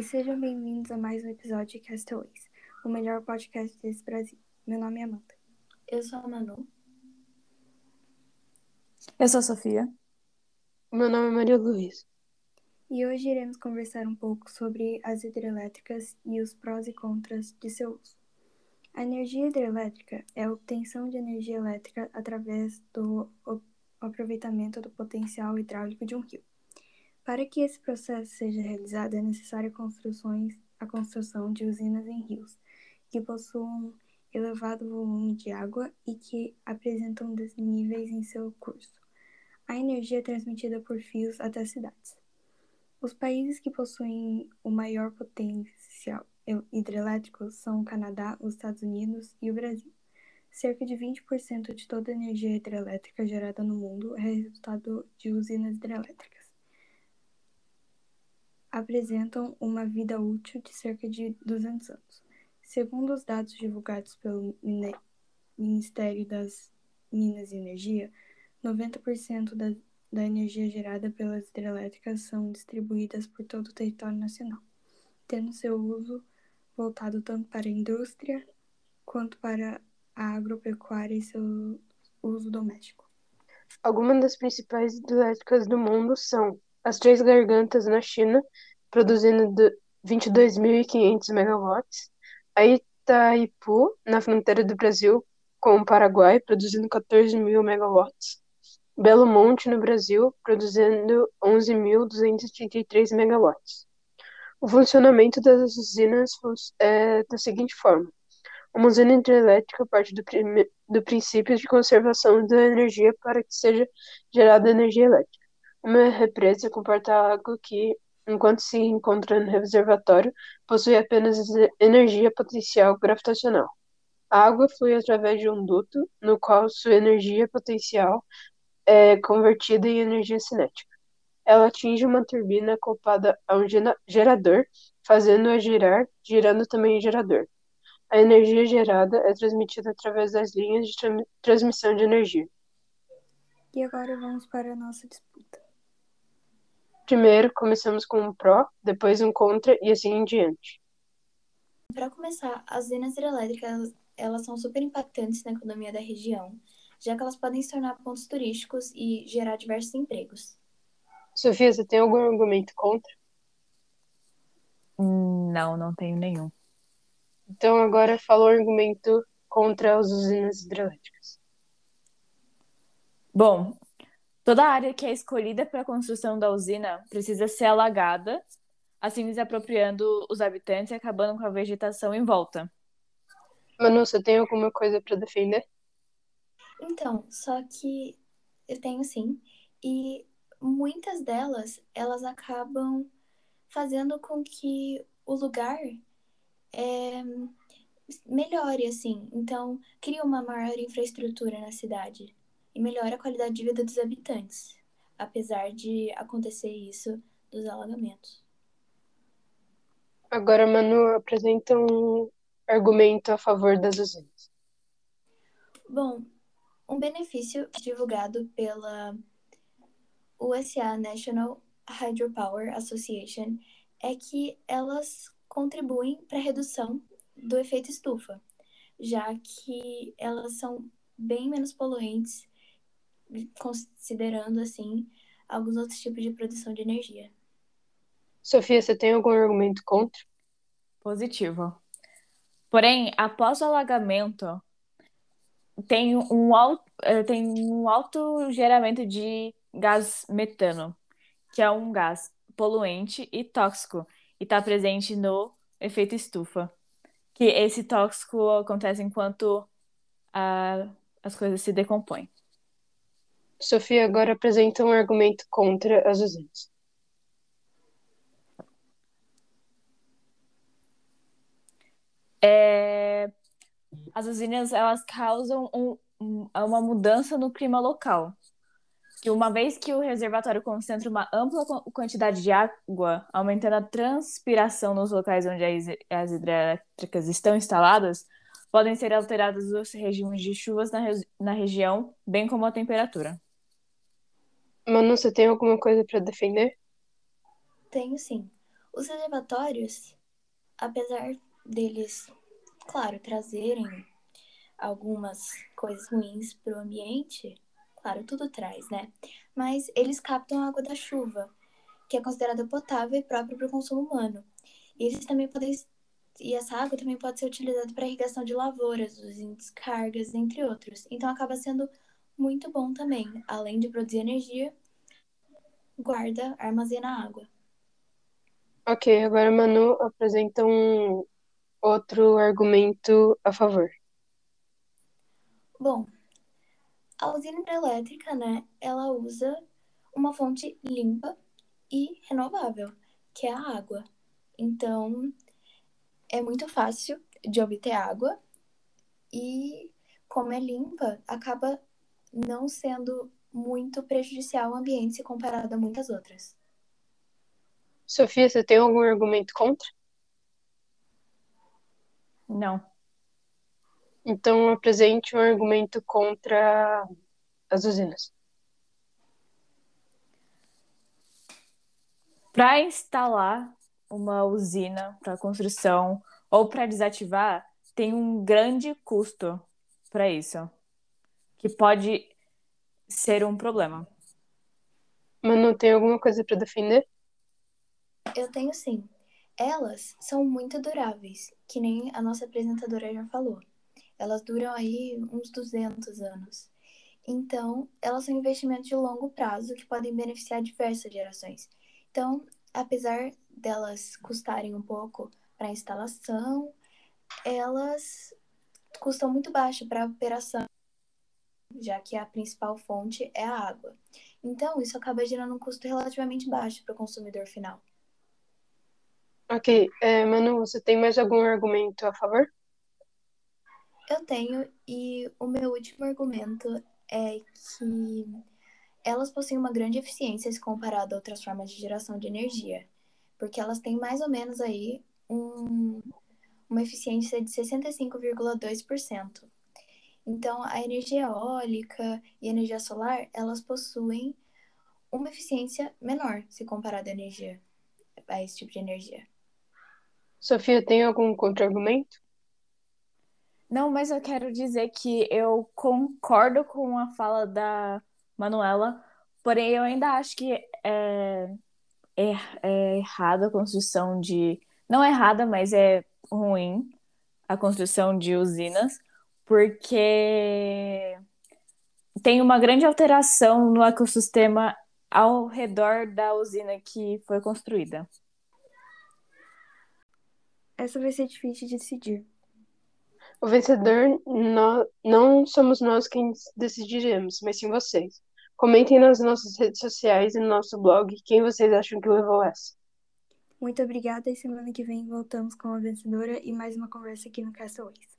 e sejam bem-vindos a mais um episódio de Castaways, o melhor podcast desse Brasil. Meu nome é Amanda. Eu sou a Manu. Eu sou a Sofia. Meu nome é Maria Luísa. E hoje iremos conversar um pouco sobre as hidrelétricas e os prós e contras de seu uso. A energia hidrelétrica é a obtenção de energia elétrica através do aproveitamento do potencial hidráulico de um rio. Para que esse processo seja realizado, é necessária a construção de usinas em rios, que possuam elevado volume de água e que apresentam desníveis em seu curso. A energia é transmitida por fios até cidades. Os países que possuem o maior potencial hidrelétrico são o Canadá, os Estados Unidos e o Brasil. Cerca de 20% de toda a energia hidrelétrica gerada no mundo é resultado de usinas hidrelétricas. Apresentam uma vida útil de cerca de 200 anos. Segundo os dados divulgados pelo Ministério das Minas e Energia, 90% da, da energia gerada pelas hidrelétricas são distribuídas por todo o território nacional, tendo seu uso voltado tanto para a indústria quanto para a agropecuária e seu uso doméstico. Algumas das principais hidrelétricas do mundo são as Três Gargantas na China, produzindo 22.500 megawatts, a Itaipu, na fronteira do Brasil com o Paraguai, produzindo 14.000 megawatts, Belo Monte, no Brasil, produzindo 11.233 megawatts. O funcionamento das usinas é da seguinte forma: uma usina hidrelétrica parte do, do princípio de conservação da energia para que seja gerada energia elétrica. Uma represa comporta água que, enquanto se encontra no reservatório, possui apenas energia potencial gravitacional. A água flui através de um duto, no qual sua energia potencial é convertida em energia cinética. Ela atinge uma turbina acoplada a um gerador, fazendo-a girar, girando também o gerador. A energia gerada é transmitida através das linhas de tra transmissão de energia. E agora vamos para a nossa disputa. Primeiro, começamos com um pró, depois um contra e assim em diante. Para começar, as usinas hidrelétricas elas são super impactantes na economia da região, já que elas podem se tornar pontos turísticos e gerar diversos empregos. Sofia, você tem algum argumento contra? Não, não tenho nenhum. Então agora fala o argumento contra as usinas hidrelétricas. Bom, toda a área que é escolhida para a construção da usina precisa ser alagada, assim desapropriando os habitantes e acabando com a vegetação em volta. Manu, você tem alguma coisa para defender? Então, só que eu tenho sim. E muitas delas, elas acabam fazendo com que o lugar é, melhore, assim. Então, cria uma maior infraestrutura na cidade e melhora a qualidade de vida dos habitantes, apesar de acontecer isso dos alagamentos. Agora, Manu, apresenta um argumento a favor das usinas. Bom, um benefício divulgado pela USA National Hydropower Association é que elas contribuem para a redução do efeito estufa, já que elas são bem menos poluentes, considerando assim alguns outros tipos de produção de energia. Sofia, você tem algum argumento contra? Positivo. Porém, após o alagamento, tem um alto, eh, tem um alto geramento de gás metano, que é um gás poluente e tóxico, e está presente no efeito estufa. Que esse tóxico acontece enquanto a, as coisas se decompõem. Sofia agora apresenta um argumento contra as usinas. É, as usinas elas causam um, um, uma mudança no clima local que uma vez que o reservatório concentra uma ampla quantidade de água, aumentando a transpiração nos locais onde as hidrelétricas estão instaladas, podem ser alterados os regimes de chuvas na, na região, bem como a temperatura. Manu, você tem alguma coisa para defender? Tenho sim. Os reservatórios, apesar deles, claro, trazerem algumas coisas ruins para o ambiente, claro, tudo traz, né? Mas eles captam a água da chuva, que é considerada potável e própria para o consumo humano. E eles também podem e essa água também pode ser utilizada para irrigação de lavouras, descargas, entre outros. Então acaba sendo muito bom também, além de produzir energia, guarda, armazena água. Ok, agora Manu apresenta um outro argumento a favor. Bom, a usina hidrelétrica, né, ela usa uma fonte limpa e renovável, que é a água. Então, é muito fácil de obter água e, como é limpa, acaba não sendo muito prejudicial ao ambiente se comparado a muitas outras. Sofia, você tem algum argumento contra? Não. Então, apresente um argumento contra as usinas. Para instalar uma usina para construção ou para desativar, tem um grande custo para isso, que pode ser um problema. Manu, tem alguma coisa para defender? Eu tenho sim. Elas são muito duráveis, que nem a nossa apresentadora já falou. Elas duram aí uns 200 anos. Então, elas são investimentos de longo prazo que podem beneficiar diversas gerações. Então, apesar delas custarem um pouco para a instalação, elas custam muito baixo para a operação, já que a principal fonte é a água. Então, isso acaba gerando um custo relativamente baixo para o consumidor final. Ok, é, Manu, você tem mais algum argumento a favor? Eu tenho, e o meu último argumento é que elas possuem uma grande eficiência se comparado a outras formas de geração de energia porque elas têm mais ou menos aí um, uma eficiência de 65,2%. Então, a energia eólica e a energia solar, elas possuem uma eficiência menor se comparada à energia, a esse tipo de energia. Sofia, tem algum contra-argumento? Não, mas eu quero dizer que eu concordo com a fala da Manuela, porém eu ainda acho que é, é, é errada a construção de. Não é errada, mas é ruim a construção de usinas, porque tem uma grande alteração no ecossistema ao redor da usina que foi construída. Essa vai ser difícil de decidir. O vencedor no, não somos nós quem decidiremos, mas sim vocês. Comentem nas nossas redes sociais e no nosso blog quem vocês acham que levou essa. Muito obrigada e semana que vem voltamos com a vencedora e mais uma conversa aqui no Castleways.